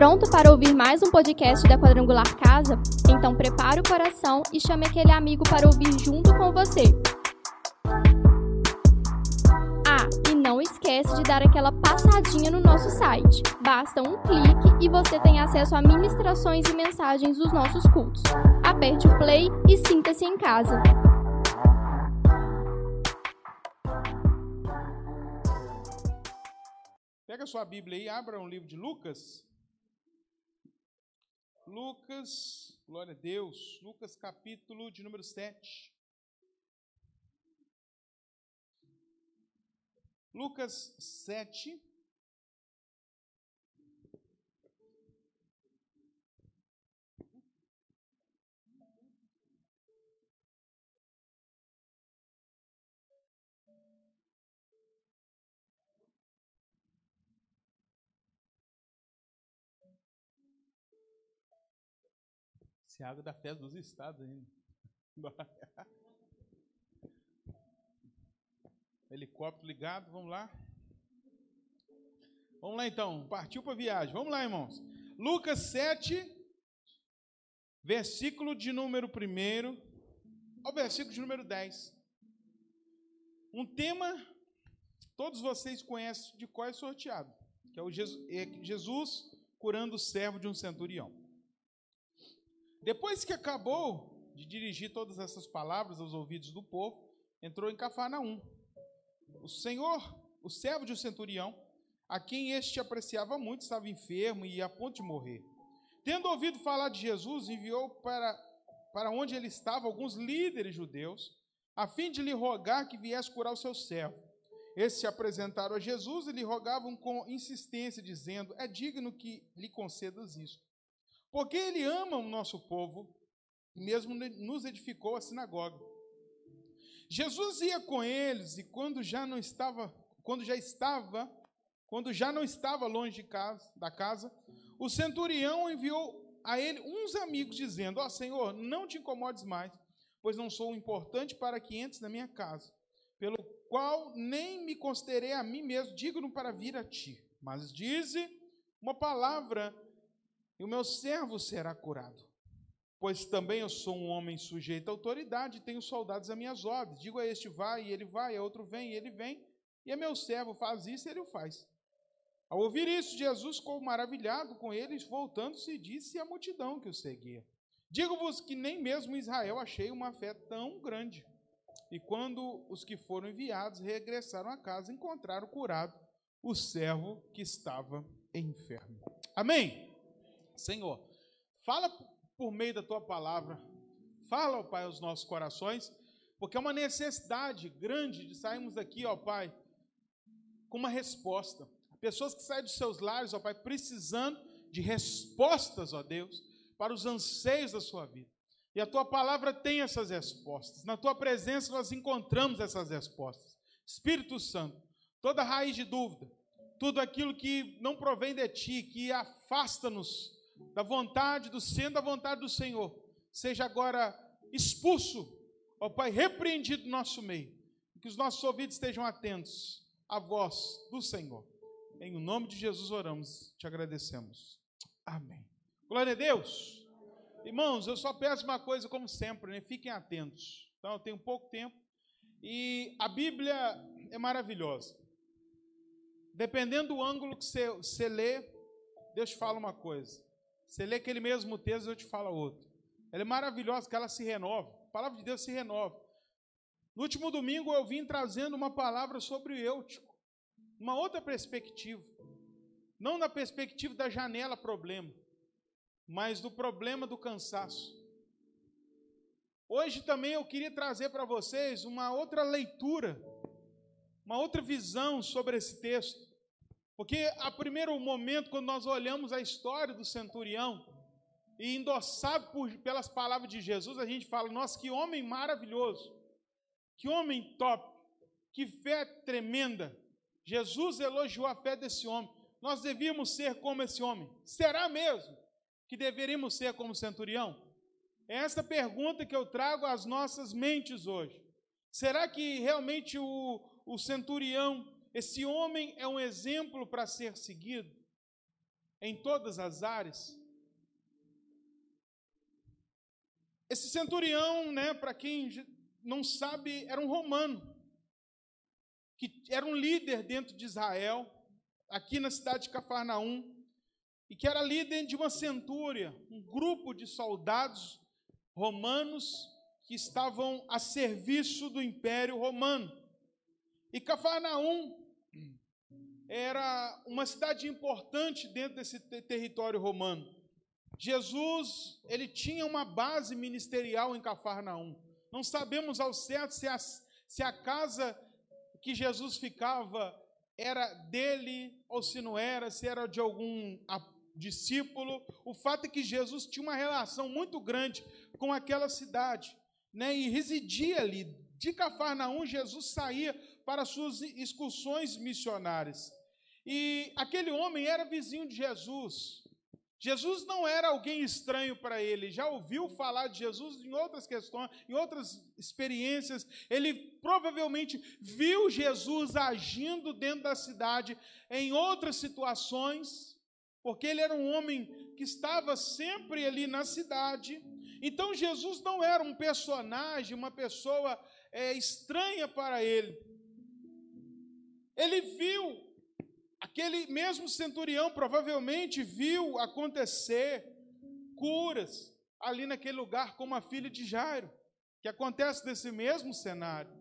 pronto para ouvir mais um podcast da Quadrangular Casa? Então prepare o coração e chame aquele amigo para ouvir junto com você. Ah, e não esquece de dar aquela passadinha no nosso site. Basta um clique e você tem acesso a ministrações e mensagens dos nossos cultos. Aperte o play e sinta-se em casa. Pega sua Bíblia aí, abra um livro de Lucas. Lucas, glória a Deus. Lucas, capítulo de número 7. Lucas 7. Água da festa dos estados ainda. Helicóptero ligado, vamos lá. Vamos lá então, partiu para a viagem. Vamos lá, irmãos. Lucas 7, versículo de número 1 ao versículo de número 10. Um tema, todos vocês conhecem de qual é sorteado, que é o Jesus, é Jesus curando o servo de um centurião. Depois que acabou de dirigir todas essas palavras aos ouvidos do povo, entrou em Cafarnaum. O Senhor, o servo de um centurião, a quem este apreciava muito, estava enfermo e a ponto de morrer. Tendo ouvido falar de Jesus, enviou para, para onde ele estava alguns líderes judeus, a fim de lhe rogar que viesse curar o seu servo. Esses se apresentaram a Jesus e lhe rogavam com insistência, dizendo: É digno que lhe concedas isto porque ele ama o nosso povo, e mesmo nos edificou a sinagoga. Jesus ia com eles e quando já não estava, quando já estava, quando já não estava longe casa, da casa, o centurião enviou a ele uns amigos dizendo: Ó oh, Senhor, não te incomodes mais, pois não sou importante para que entres na minha casa, pelo qual nem me considerei a mim mesmo digno para vir a ti. Mas dize uma palavra e o meu servo será curado. Pois também eu sou um homem sujeito à autoridade, e tenho soldados a minhas ordens. Digo a este vai, e ele vai, a outro vem, e ele vem. E a meu servo faz isso, e ele o faz. Ao ouvir isso, Jesus ficou maravilhado com eles, voltando-se, disse à multidão que o seguia: Digo-vos que nem mesmo Israel achei uma fé tão grande. E quando os que foram enviados regressaram a casa, encontraram curado o servo que estava enfermo. Amém? Senhor, fala por meio da tua palavra, fala, ó Pai, aos nossos corações, porque é uma necessidade grande de sairmos daqui, ó Pai, com uma resposta. Pessoas que saem dos seus lares, ó Pai, precisando de respostas, ó Deus, para os anseios da sua vida. E a tua palavra tem essas respostas. Na tua presença nós encontramos essas respostas. Espírito Santo, toda raiz de dúvida, tudo aquilo que não provém de ti, que afasta-nos da vontade, do sendo da vontade do Senhor, seja agora expulso, ó Pai, repreendido no nosso meio, que os nossos ouvidos estejam atentos à voz do Senhor. Em nome de Jesus oramos, te agradecemos. Amém. Glória a Deus. Irmãos, eu só peço uma coisa, como sempre, né? fiquem atentos. Então, eu tenho pouco tempo e a Bíblia é maravilhosa. Dependendo do ângulo que você, você lê, Deus fala uma coisa. Você lê aquele mesmo texto, eu te falo outro. Ela é maravilhosa, que ela se renova. A palavra de Deus se renova. No último domingo eu vim trazendo uma palavra sobre o Eutico, uma outra perspectiva. Não na perspectiva da janela problema, mas do problema do cansaço. Hoje também eu queria trazer para vocês uma outra leitura, uma outra visão sobre esse texto. Porque a primeiro momento, quando nós olhamos a história do centurião, e endossado por, pelas palavras de Jesus, a gente fala: nossa, que homem maravilhoso, que homem top, que fé tremenda. Jesus elogiou a fé desse homem. Nós devíamos ser como esse homem. Será mesmo que deveríamos ser como centurião? É essa pergunta que eu trago às nossas mentes hoje. Será que realmente o, o centurião esse homem é um exemplo para ser seguido. em todas as áreas. Esse centurião, né, para quem não sabe, era um romano, que era um líder dentro de Israel, aqui na cidade de Cafarnaum, e que era líder de uma centúria, um grupo de soldados romanos que estavam a serviço do Império Romano. E Cafarnaum era uma cidade importante dentro desse território romano. Jesus, ele tinha uma base ministerial em Cafarnaum. Não sabemos ao certo se a, se a casa que Jesus ficava era dele ou se não era, se era de algum discípulo. O fato é que Jesus tinha uma relação muito grande com aquela cidade, né? E residia ali. De Cafarnaum, Jesus saía para suas excursões missionárias. E aquele homem era vizinho de Jesus. Jesus não era alguém estranho para ele, já ouviu falar de Jesus em outras questões, em outras experiências. Ele provavelmente viu Jesus agindo dentro da cidade em outras situações, porque ele era um homem que estava sempre ali na cidade. Então Jesus não era um personagem, uma pessoa é, estranha para ele. Ele viu Aquele mesmo centurião provavelmente viu acontecer curas ali naquele lugar, como a filha de Jairo, que acontece nesse mesmo cenário,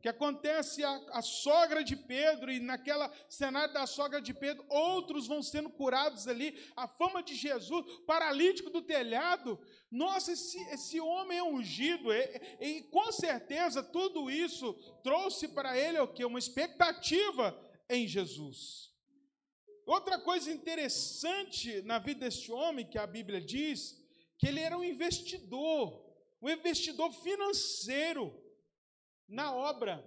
que acontece a, a sogra de Pedro, e naquela cenário da sogra de Pedro, outros vão sendo curados ali, a fama de Jesus, paralítico do telhado, nossa, esse, esse homem é ungido, e, e com certeza tudo isso trouxe para ele o que? Uma expectativa em Jesus. Outra coisa interessante na vida deste homem, que a Bíblia diz, que ele era um investidor, um investidor financeiro na obra.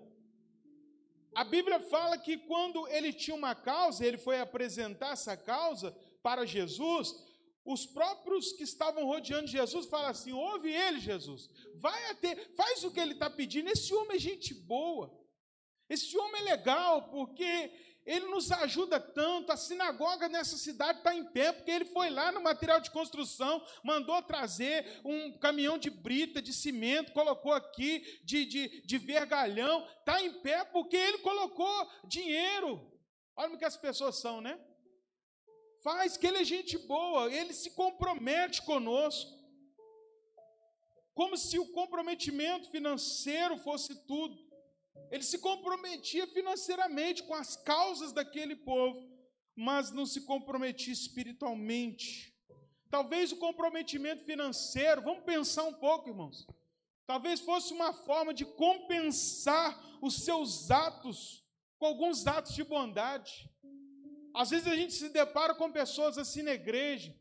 A Bíblia fala que quando ele tinha uma causa, ele foi apresentar essa causa para Jesus, os próprios que estavam rodeando Jesus falam assim: ouve ele, Jesus, vai até, faz o que ele está pedindo. Esse homem é gente boa, esse homem é legal, porque ele nos ajuda tanto. A sinagoga nessa cidade está em pé, porque ele foi lá no material de construção, mandou trazer um caminhão de brita, de cimento, colocou aqui, de, de, de vergalhão. Está em pé porque ele colocou dinheiro. Olha o que as pessoas são, né? Faz que ele é gente boa, ele se compromete conosco. Como se o comprometimento financeiro fosse tudo. Ele se comprometia financeiramente com as causas daquele povo, mas não se comprometia espiritualmente. Talvez o comprometimento financeiro, vamos pensar um pouco, irmãos. Talvez fosse uma forma de compensar os seus atos com alguns atos de bondade. Às vezes a gente se depara com pessoas assim na igreja,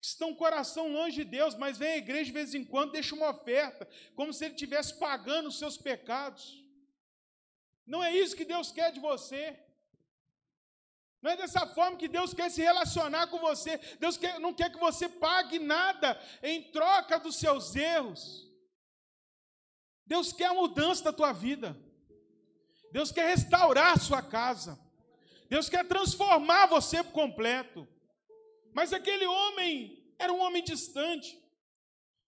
que estão com o coração longe de Deus, mas vem à igreja de vez em quando, deixa uma oferta, como se ele estivesse pagando os seus pecados. Não é isso que Deus quer de você. Não é dessa forma que Deus quer se relacionar com você. Deus quer, não quer que você pague nada em troca dos seus erros. Deus quer a mudança da tua vida. Deus quer restaurar a sua casa. Deus quer transformar você por completo. Mas aquele homem era um homem distante.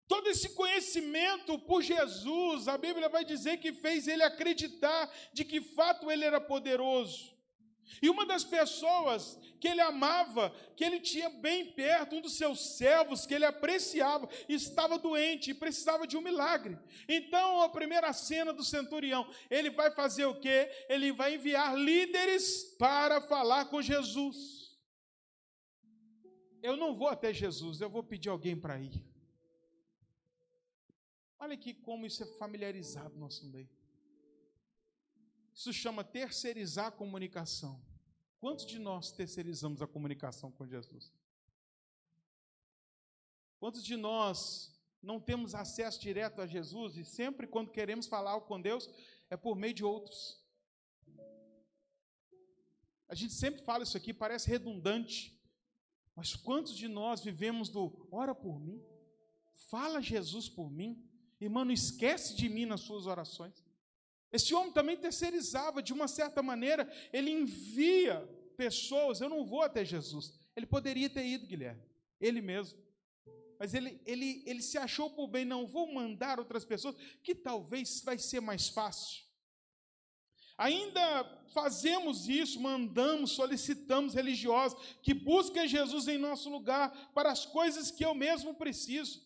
Todo esse conhecimento por Jesus, a Bíblia vai dizer que fez ele acreditar de que fato ele era poderoso. E uma das pessoas que ele amava, que ele tinha bem perto, um dos seus servos que ele apreciava, estava doente e precisava de um milagre. Então, a primeira cena do centurião, ele vai fazer o quê? Ele vai enviar líderes para falar com Jesus. Eu não vou até Jesus, eu vou pedir alguém para ir. Olha aqui como isso é familiarizado no nosso meio. Isso chama terceirizar a comunicação. Quantos de nós terceirizamos a comunicação com Jesus? Quantos de nós não temos acesso direto a Jesus e sempre quando queremos falar com Deus é por meio de outros? A gente sempre fala isso aqui, parece redundante, mas quantos de nós vivemos do ora por mim, fala Jesus por mim? Irmão, não esquece de mim nas suas orações. Esse homem também terceirizava, de uma certa maneira, ele envia pessoas, eu não vou até Jesus, Ele poderia ter ido, Guilherme, ele mesmo. Mas ele, ele, ele se achou por bem, não vou mandar outras pessoas, que talvez vai ser mais fácil. Ainda fazemos isso, mandamos, solicitamos religiosos que busquem Jesus em nosso lugar para as coisas que eu mesmo preciso.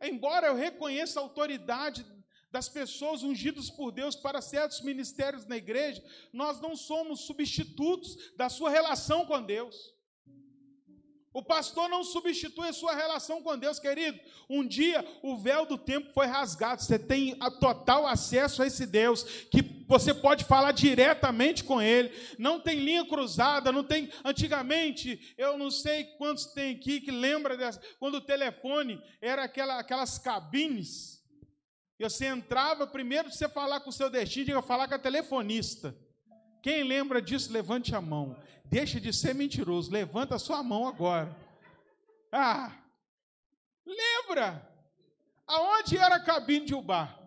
Embora eu reconheça a autoridade das pessoas ungidas por Deus para certos ministérios na igreja, nós não somos substitutos da sua relação com Deus. O pastor não substitui a sua relação com Deus, querido. Um dia o véu do tempo foi rasgado. Você tem total acesso a esse Deus, que você pode falar diretamente com Ele. Não tem linha cruzada, não tem. Antigamente, eu não sei quantos tem aqui que lembra dessa. Quando o telefone era aquela, aquelas cabines. Você entrava, primeiro você falar com o seu destino, ia falar com a telefonista. Quem lembra disso, levante a mão. Deixa de ser mentiroso, levanta a sua mão agora. Ah, lembra? Aonde era a cabine de Ubar?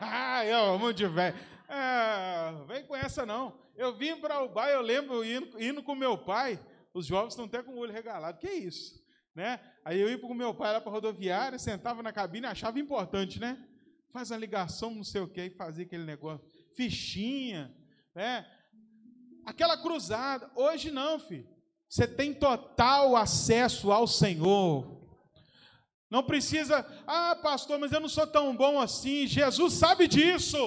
Ah, eu amo de velho. Ah, vem com essa não. Eu vim para Ubar, eu lembro indo, indo com meu pai. Os jovens estão até com o olho regalado. Que isso? Né? Aí eu ia com meu pai lá para a rodoviária, sentava na cabine, achava importante, né? Faz a ligação, não sei o que, e fazia aquele negócio. Fichinha, né? Aquela cruzada. Hoje não, filho. Você tem total acesso ao Senhor. Não precisa, ah, pastor, mas eu não sou tão bom assim. Jesus sabe disso.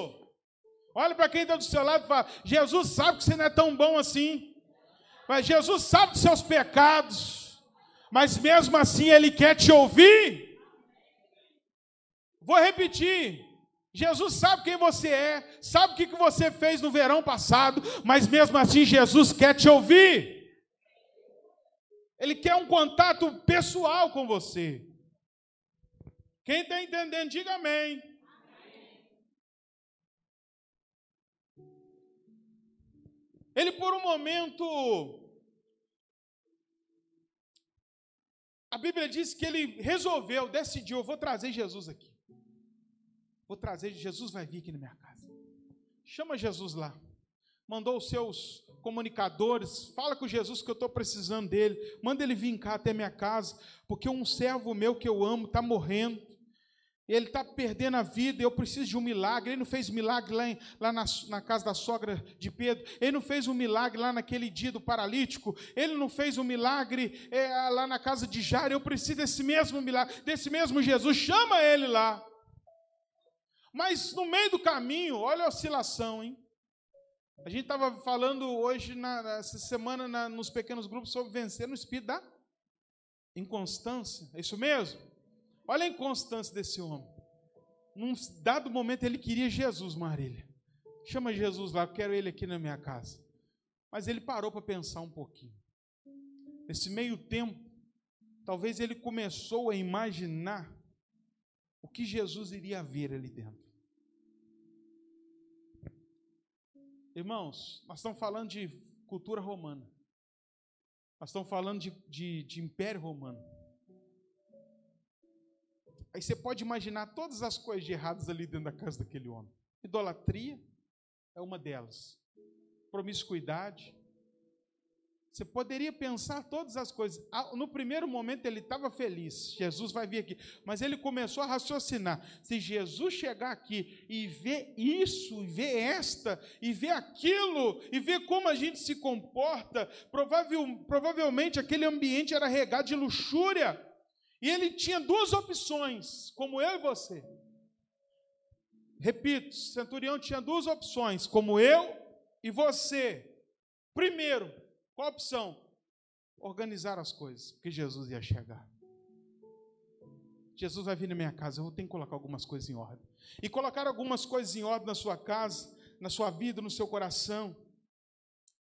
Olha para quem está do seu lado e fala: Jesus sabe que você não é tão bom assim. Mas Jesus sabe dos seus pecados. Mas mesmo assim Ele quer te ouvir. Vou repetir. Jesus sabe quem você é, sabe o que você fez no verão passado, mas mesmo assim Jesus quer te ouvir. Ele quer um contato pessoal com você. Quem está entendendo, diga amém. Ele, por um momento, a Bíblia diz que ele resolveu, decidiu: eu vou trazer Jesus aqui. Vou trazer, Jesus vai vir aqui na minha casa. Chama Jesus lá. Mandou os seus comunicadores, fala com Jesus que eu estou precisando dele. Manda ele vir cá até minha casa, porque um servo meu que eu amo está morrendo. Ele está perdendo a vida, eu preciso de um milagre. Ele não fez milagre lá, em, lá na, na, casa da sogra de Pedro. Ele não fez um milagre lá naquele dia do paralítico. Ele não fez um milagre é, lá na casa de Jairo. Eu preciso desse mesmo milagre, desse mesmo Jesus. Chama ele lá. Mas no meio do caminho, olha a oscilação, hein? A gente estava falando hoje, na, essa semana, na, nos pequenos grupos, sobre vencer no espírito da inconstância. É isso mesmo? Olha a inconstância desse homem. Num dado momento, ele queria Jesus, Marília. Chama Jesus lá, eu quero ele aqui na minha casa. Mas ele parou para pensar um pouquinho. Nesse meio tempo, talvez ele começou a imaginar o que Jesus iria ver ali dentro. Irmãos, nós estamos falando de cultura romana. Nós estamos falando de, de, de império romano. Aí você pode imaginar todas as coisas de erradas ali dentro da casa daquele homem. Idolatria é uma delas. Promiscuidade, você poderia pensar todas as coisas. Ah, no primeiro momento ele estava feliz, Jesus vai vir aqui, mas ele começou a raciocinar: se Jesus chegar aqui e ver isso, e ver esta, e ver aquilo, e ver como a gente se comporta, provavelmente aquele ambiente era regado de luxúria, e ele tinha duas opções, como eu e você. Repito, centurião tinha duas opções, como eu e você. Primeiro, qual opção? Organizar as coisas, porque Jesus ia chegar. Jesus vai vir na minha casa, eu vou ter que colocar algumas coisas em ordem. E colocar algumas coisas em ordem na sua casa, na sua vida, no seu coração.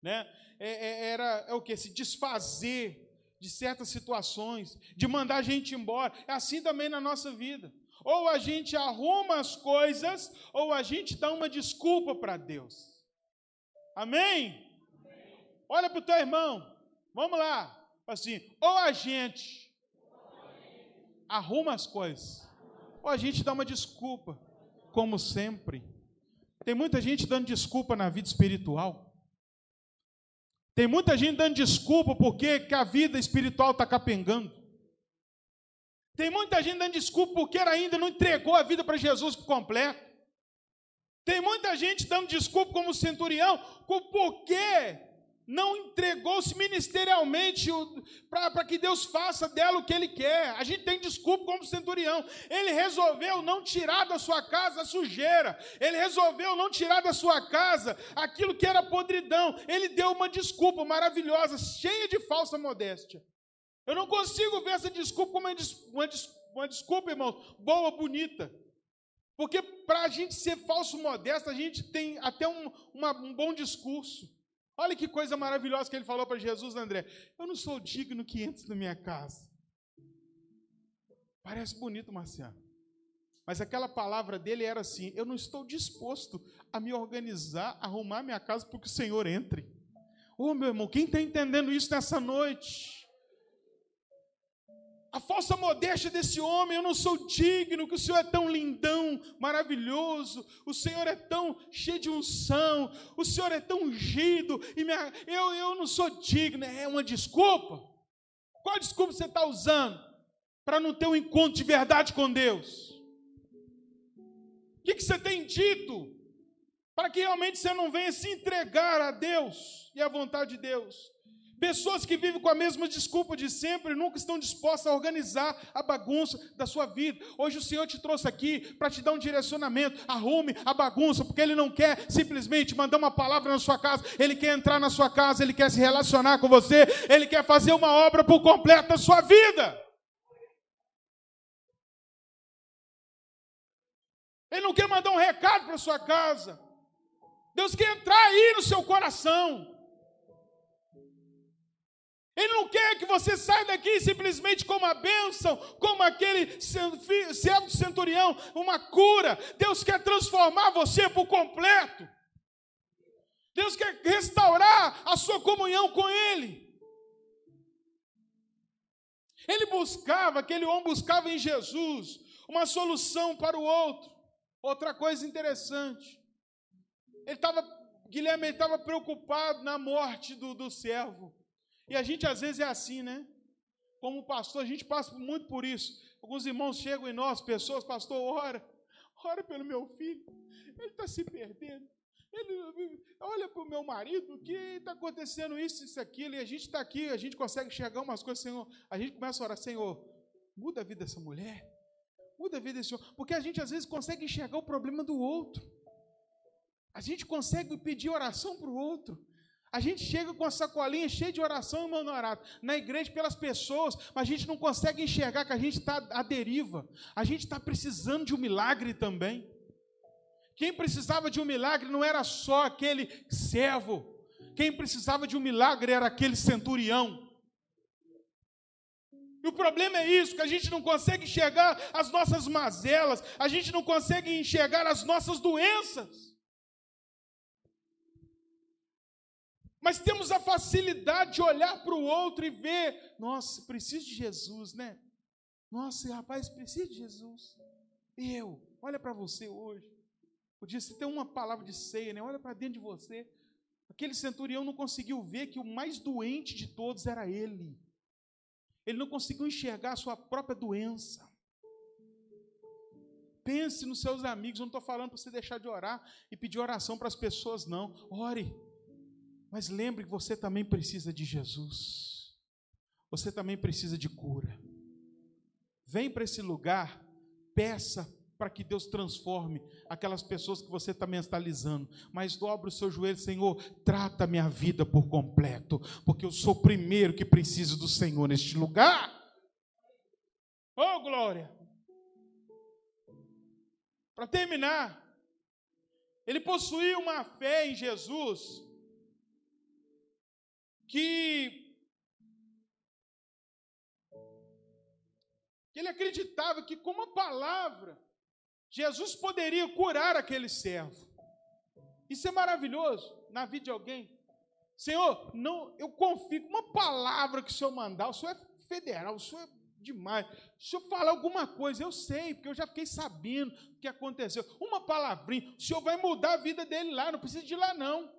Né? É, é, era é o que? Se desfazer de certas situações, de mandar a gente embora. É assim também na nossa vida. Ou a gente arruma as coisas, ou a gente dá uma desculpa para Deus. Amém? Olha para o teu irmão. Vamos lá. Assim, ou a gente arruma as coisas, ou a gente dá uma desculpa, como sempre. Tem muita gente dando desculpa na vida espiritual. Tem muita gente dando desculpa porque que a vida espiritual está capengando. Tem muita gente dando desculpa porque ainda não entregou a vida para Jesus por completo. Tem muita gente dando desculpa como centurião, porque não entregou-se ministerialmente para que Deus faça dela o que Ele quer. A gente tem desculpa como centurião. Ele resolveu não tirar da sua casa a sujeira. Ele resolveu não tirar da sua casa aquilo que era podridão. Ele deu uma desculpa maravilhosa, cheia de falsa modéstia. Eu não consigo ver essa desculpa como uma, uma desculpa, irmão, boa, bonita. Porque para a gente ser falso modesto, a gente tem até um, uma, um bom discurso. Olha que coisa maravilhosa que ele falou para Jesus, André. Eu não sou digno que entres na minha casa. Parece bonito, Marciano. Mas aquela palavra dele era assim: Eu não estou disposto a me organizar, arrumar minha casa para que o Senhor entre. Ô oh, meu irmão, quem está entendendo isso nessa noite? A falsa modéstia desse homem, eu não sou digno, que o Senhor é tão lindão, maravilhoso, o Senhor é tão cheio de unção, o Senhor é tão ungido, e minha, eu, eu não sou digno, é uma desculpa. Qual desculpa você está usando para não ter um encontro de verdade com Deus? O que, que você tem dito para que realmente você não venha se entregar a Deus e à vontade de Deus? Pessoas que vivem com a mesma desculpa de sempre, nunca estão dispostas a organizar a bagunça da sua vida. Hoje o Senhor te trouxe aqui para te dar um direcionamento. Arrume a bagunça, porque Ele não quer simplesmente mandar uma palavra na sua casa, Ele quer entrar na sua casa, Ele quer se relacionar com você, Ele quer fazer uma obra por completo na sua vida. Ele não quer mandar um recado para sua casa. Deus quer entrar aí no seu coração. Ele não quer que você saia daqui simplesmente com uma bênção, como aquele servo centurião, uma cura. Deus quer transformar você por completo. Deus quer restaurar a sua comunhão com Ele. Ele buscava, aquele homem buscava em Jesus uma solução para o outro. Outra coisa interessante, ele estava, Guilherme estava preocupado na morte do, do servo. E a gente às vezes é assim, né? Como pastor, a gente passa muito por isso. Alguns irmãos chegam em nós, pessoas, pastor, ora, ora pelo meu filho, ele está se perdendo. Ele olha para o meu marido, que está acontecendo isso, isso, aquilo, e a gente está aqui, a gente consegue enxergar umas coisas, Senhor. A gente começa a orar, Senhor, muda a vida dessa mulher, muda a vida desse homem, porque a gente às vezes consegue enxergar o problema do outro. A gente consegue pedir oração para o outro. A gente chega com a sacolinha cheia de oração, irmão Norato, na igreja pelas pessoas, mas a gente não consegue enxergar que a gente está à deriva. A gente está precisando de um milagre também. Quem precisava de um milagre não era só aquele servo. Quem precisava de um milagre era aquele centurião. E o problema é isso, que a gente não consegue enxergar as nossas mazelas, a gente não consegue enxergar as nossas doenças. Mas temos a facilidade de olhar para o outro e ver, nossa, preciso de Jesus, né? Nossa, rapaz, preciso de Jesus. Eu, olha para você hoje. Podia ser ter uma palavra de ceia, né? Olha para dentro de você. Aquele centurião não conseguiu ver que o mais doente de todos era ele. Ele não conseguiu enxergar a sua própria doença. Pense nos seus amigos. Eu não estou falando para você deixar de orar e pedir oração para as pessoas, não. Ore. Mas lembre que você também precisa de Jesus. Você também precisa de cura. Vem para esse lugar, peça para que Deus transforme aquelas pessoas que você está mentalizando. Mas dobre o seu joelho, Senhor, trata minha vida por completo, porque eu sou o primeiro que preciso do Senhor neste lugar. Oh, glória! Para terminar, ele possuía uma fé em Jesus que, que ele acreditava que com uma palavra Jesus poderia curar aquele servo. Isso é maravilhoso na vida de alguém. Senhor, não, eu confio, uma palavra que o Senhor mandar, o Senhor é federal, o Senhor é demais. Se eu falar alguma coisa, eu sei, porque eu já fiquei sabendo o que aconteceu. Uma palavrinha, o Senhor vai mudar a vida dele lá, não precisa de ir lá não.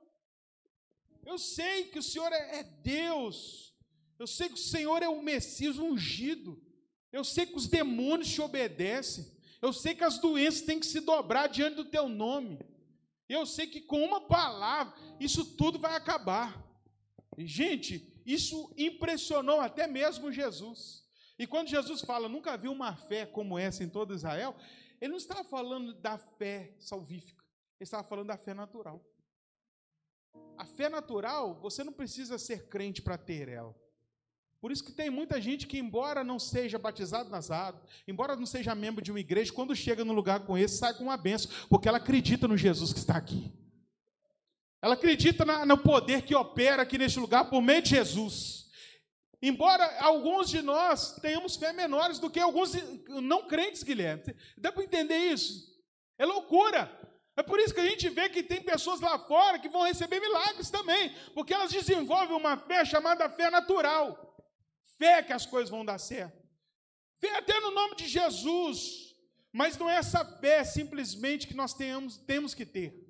Eu sei que o Senhor é, é Deus. Eu sei que o Senhor é o Messias ungido. Eu sei que os demônios te obedecem. Eu sei que as doenças têm que se dobrar diante do teu nome. Eu sei que com uma palavra isso tudo vai acabar. E, gente, isso impressionou até mesmo Jesus. E quando Jesus fala, nunca vi uma fé como essa em todo Israel, ele não estava falando da fé salvífica, ele estava falando da fé natural. A fé natural, você não precisa ser crente para ter ela. Por isso que tem muita gente que, embora não seja batizado nas águas, embora não seja membro de uma igreja, quando chega no lugar com esse, sai com uma benção, porque ela acredita no Jesus que está aqui. Ela acredita na, no poder que opera aqui neste lugar por meio de Jesus. Embora alguns de nós tenhamos fé menores do que alguns não crentes, Guilherme. Dá para entender isso? É loucura. É por isso que a gente vê que tem pessoas lá fora que vão receber milagres também, porque elas desenvolvem uma fé chamada fé natural. Fé que as coisas vão dar certo. Fé até no nome de Jesus. Mas não é essa fé simplesmente que nós tenhamos, temos que ter.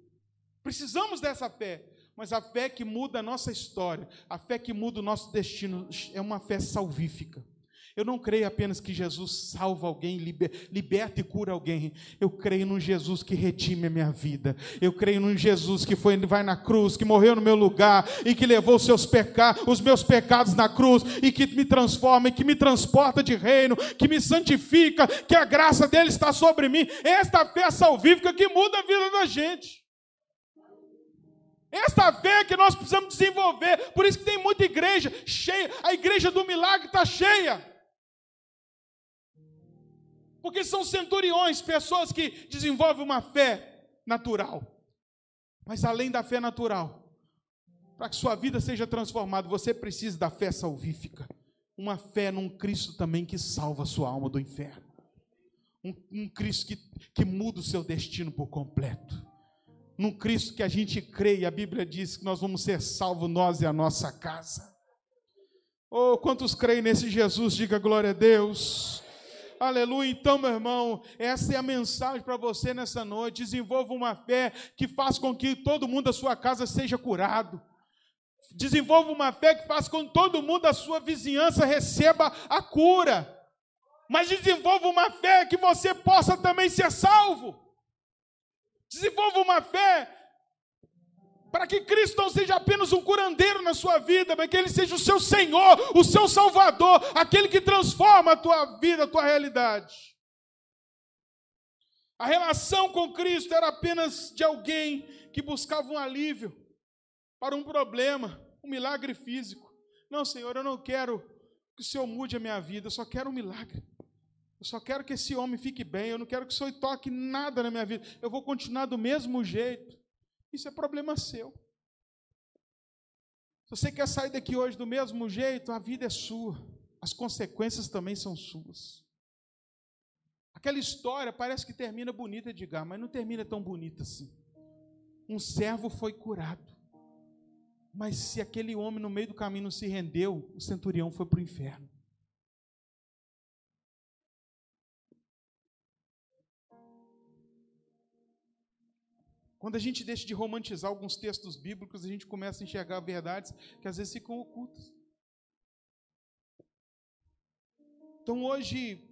Precisamos dessa fé. Mas a fé que muda a nossa história, a fé que muda o nosso destino, é uma fé salvífica. Eu não creio apenas que Jesus salva alguém, liberta e cura alguém. Eu creio num Jesus que redime a minha vida. Eu creio num Jesus que foi, vai na cruz, que morreu no meu lugar e que levou os seus os meus pecados na cruz e que me transforma e que me transporta de reino, que me santifica, que a graça dele está sobre mim. Esta fé salvífica que muda a vida da gente. Esta fé que nós precisamos desenvolver. Por isso que tem muita igreja cheia. A igreja do milagre está cheia. Porque são centuriões, pessoas que desenvolvem uma fé natural. Mas além da fé natural, para que sua vida seja transformada, você precisa da fé salvífica. Uma fé num Cristo também que salva a sua alma do inferno. Um, um Cristo que, que muda o seu destino por completo. Num Cristo que a gente crê, e a Bíblia diz que nós vamos ser salvos, nós e a nossa casa. Oh, quantos creem nesse Jesus? Diga glória a Deus. Aleluia. Então, meu irmão, essa é a mensagem para você nessa noite. Desenvolva uma fé que faz com que todo mundo da sua casa seja curado. Desenvolva uma fé que faz com que todo mundo da sua vizinhança receba a cura. Mas desenvolva uma fé que você possa também ser salvo. Desenvolva uma fé para que Cristo não seja apenas um curandeiro na sua vida, mas que Ele seja o seu Senhor, o seu Salvador, aquele que transforma a tua vida, a tua realidade. A relação com Cristo era apenas de alguém que buscava um alívio para um problema, um milagre físico. Não, Senhor, eu não quero que o Senhor mude a minha vida, eu só quero um milagre. Eu só quero que esse homem fique bem, eu não quero que o Senhor toque nada na minha vida. Eu vou continuar do mesmo jeito. Isso é problema seu. Se você quer sair daqui hoje do mesmo jeito, a vida é sua. As consequências também são suas. Aquela história parece que termina bonita, Edgar, mas não termina tão bonita assim. Um servo foi curado. Mas se aquele homem no meio do caminho não se rendeu, o centurião foi para o inferno. Quando a gente deixa de romantizar alguns textos bíblicos, a gente começa a enxergar verdades que às vezes ficam ocultas. Então hoje,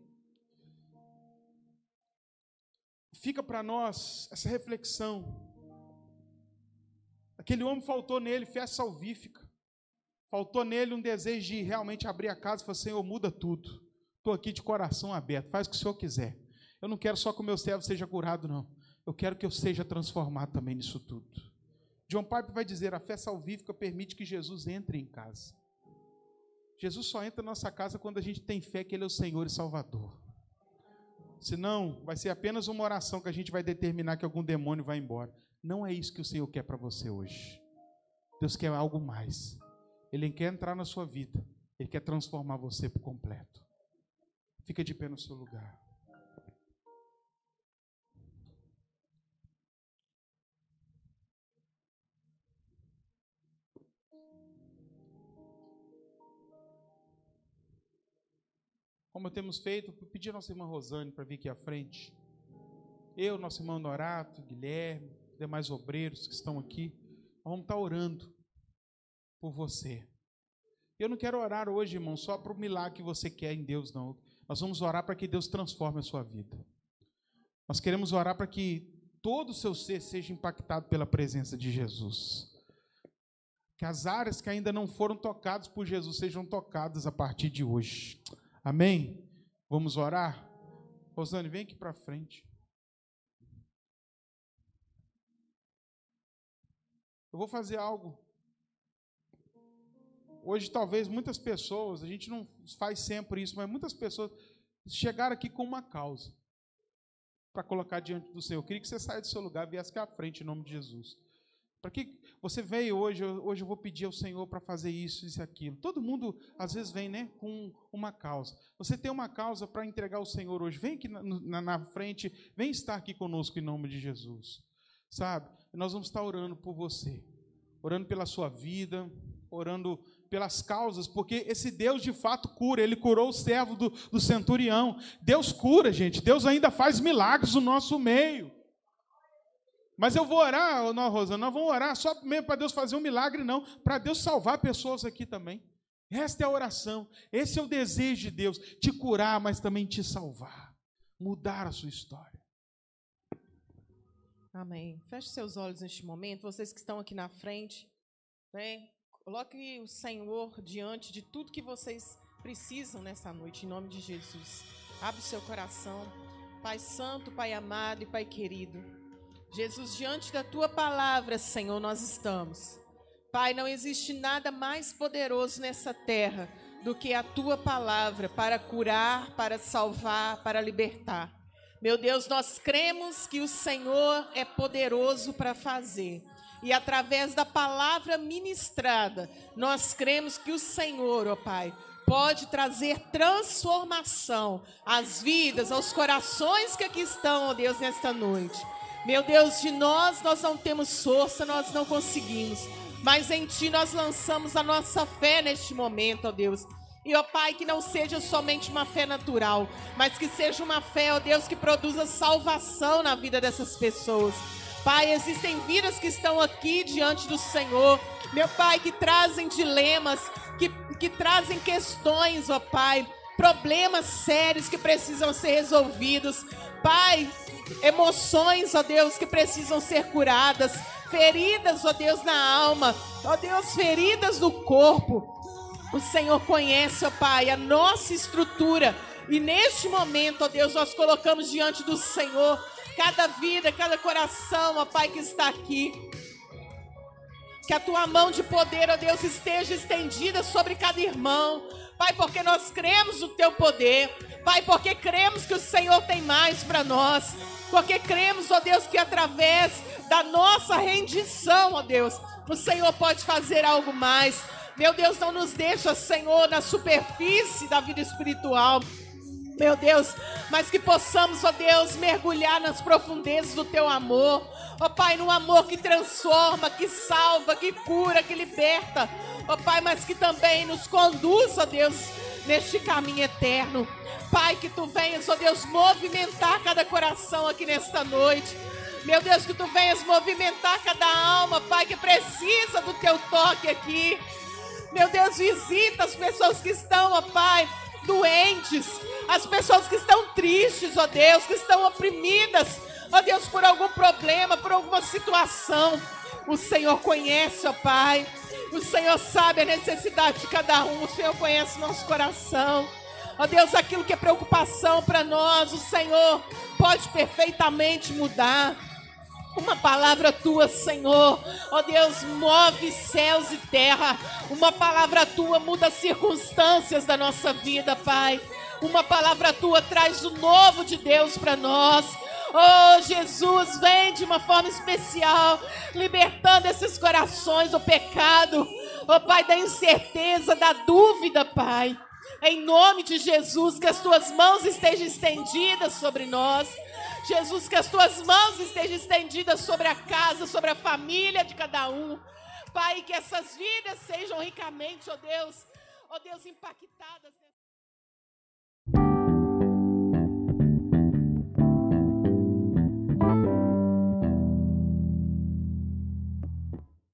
fica para nós essa reflexão. Aquele homem faltou nele fé salvífica. Faltou nele um desejo de realmente abrir a casa e falar: Senhor, muda tudo. Estou aqui de coração aberto, faz o que o Senhor quiser. Eu não quero só que o meu servo seja curado, não eu quero que eu seja transformado também nisso tudo. John Piper vai dizer: a fé salvífica permite que Jesus entre em casa. Jesus só entra na nossa casa quando a gente tem fé que Ele é o Senhor e Salvador. Senão, vai ser apenas uma oração que a gente vai determinar que algum demônio vai embora. Não é isso que o Senhor quer para você hoje. Deus quer algo mais. Ele quer entrar na sua vida. Ele quer transformar você por completo. Fica de pé no seu lugar. Como temos feito, pedir a nossa irmã Rosane para vir aqui à frente. Eu, nosso irmão Norato, Guilherme, demais obreiros que estão aqui, vamos estar orando. por você. Eu não quero orar hoje, irmão, só para o milagre que você quer em Deus, não. Nós vamos orar para que Deus transforme a sua vida. Nós queremos orar para que todo o seu ser seja impactado pela presença de Jesus. Que as áreas que ainda não foram tocadas por Jesus sejam tocadas a partir de hoje. Amém? Vamos orar? Rosane, vem aqui para frente. Eu vou fazer algo. Hoje, talvez muitas pessoas, a gente não faz sempre isso, mas muitas pessoas chegaram aqui com uma causa para colocar diante do Senhor. Eu queria que você saia do seu lugar e viesse aqui à frente em nome de Jesus. Para que você veio hoje, hoje eu vou pedir ao Senhor para fazer isso, isso aquilo. Todo mundo às vezes vem, né, com uma causa. Você tem uma causa para entregar ao Senhor hoje. Vem aqui na, na, na, frente, vem estar aqui conosco em nome de Jesus. Sabe? Nós vamos estar orando por você, orando pela sua vida, orando pelas causas, porque esse Deus de fato cura, ele curou o servo do, do centurião. Deus cura, gente, Deus ainda faz milagres no nosso meio. Mas eu vou orar, não, Rosa, nós vamos orar só mesmo para Deus fazer um milagre, não, para Deus salvar pessoas aqui também. Esta é a oração, esse é o desejo de Deus, te curar, mas também te salvar, mudar a sua história. Amém. Feche seus olhos neste momento, vocês que estão aqui na frente, né? Coloque o Senhor diante de tudo que vocês precisam nessa noite, em nome de Jesus. Abre o seu coração. Pai Santo, Pai amado e Pai querido. Jesus, diante da tua palavra, Senhor, nós estamos. Pai, não existe nada mais poderoso nessa terra do que a tua palavra para curar, para salvar, para libertar. Meu Deus, nós cremos que o Senhor é poderoso para fazer e através da palavra ministrada, nós cremos que o Senhor, ó Pai, pode trazer transformação às vidas, aos corações que aqui estão, ó Deus, nesta noite. Meu Deus, de nós nós não temos força, nós não conseguimos, mas em Ti nós lançamos a nossa fé neste momento, ó Deus. E, ó Pai, que não seja somente uma fé natural, mas que seja uma fé, ó Deus, que produza salvação na vida dessas pessoas. Pai, existem vidas que estão aqui diante do Senhor, meu Pai, que trazem dilemas, que, que trazem questões, ó Pai, problemas sérios que precisam ser resolvidos. Pai, emoções, ó Deus, que precisam ser curadas, feridas, ó Deus, na alma, ó Deus, feridas no corpo. O Senhor conhece, ó Pai, a nossa estrutura. E neste momento, ó Deus, nós colocamos diante do Senhor cada vida, cada coração, ó Pai, que está aqui. Que a tua mão de poder, ó Deus, esteja estendida sobre cada irmão. Pai, porque nós cremos no teu poder. Pai, porque cremos que o Senhor tem mais para nós. Porque cremos, ó Deus, que através da nossa rendição, ó Deus, o Senhor pode fazer algo mais. Meu Deus, não nos deixa, Senhor, na superfície da vida espiritual meu Deus, mas que possamos, ó Deus, mergulhar nas profundezas do teu amor, ó Pai, no amor que transforma, que salva, que cura, que liberta, ó Pai, mas que também nos conduz, ó Deus, neste caminho eterno. Pai, que tu venhas, ó Deus, movimentar cada coração aqui nesta noite. Meu Deus, que tu venhas movimentar cada alma, Pai, que precisa do teu toque aqui. Meu Deus, visita as pessoas que estão, ó Pai, doentes, as pessoas que estão tristes, ó Deus, que estão oprimidas, ó Deus, por algum problema, por alguma situação. O Senhor conhece, ó Pai. O Senhor sabe a necessidade de cada um. O Senhor conhece nosso coração. Ó Deus, aquilo que é preocupação para nós, o Senhor pode perfeitamente mudar. Uma palavra tua, Senhor. Ó oh Deus, move céus e terra. Uma palavra tua muda as circunstâncias da nossa vida, Pai. Uma palavra tua traz o novo de Deus para nós. Oh, Jesus, vem de uma forma especial, libertando esses corações do pecado. Oh, Pai, da incerteza, da dúvida, Pai. Em nome de Jesus, que as tuas mãos estejam estendidas sobre nós. Jesus, que as tuas mãos estejam estendidas sobre a casa, sobre a família de cada um. Pai, que essas vidas sejam ricamente, ó oh Deus, ó oh Deus, impactadas.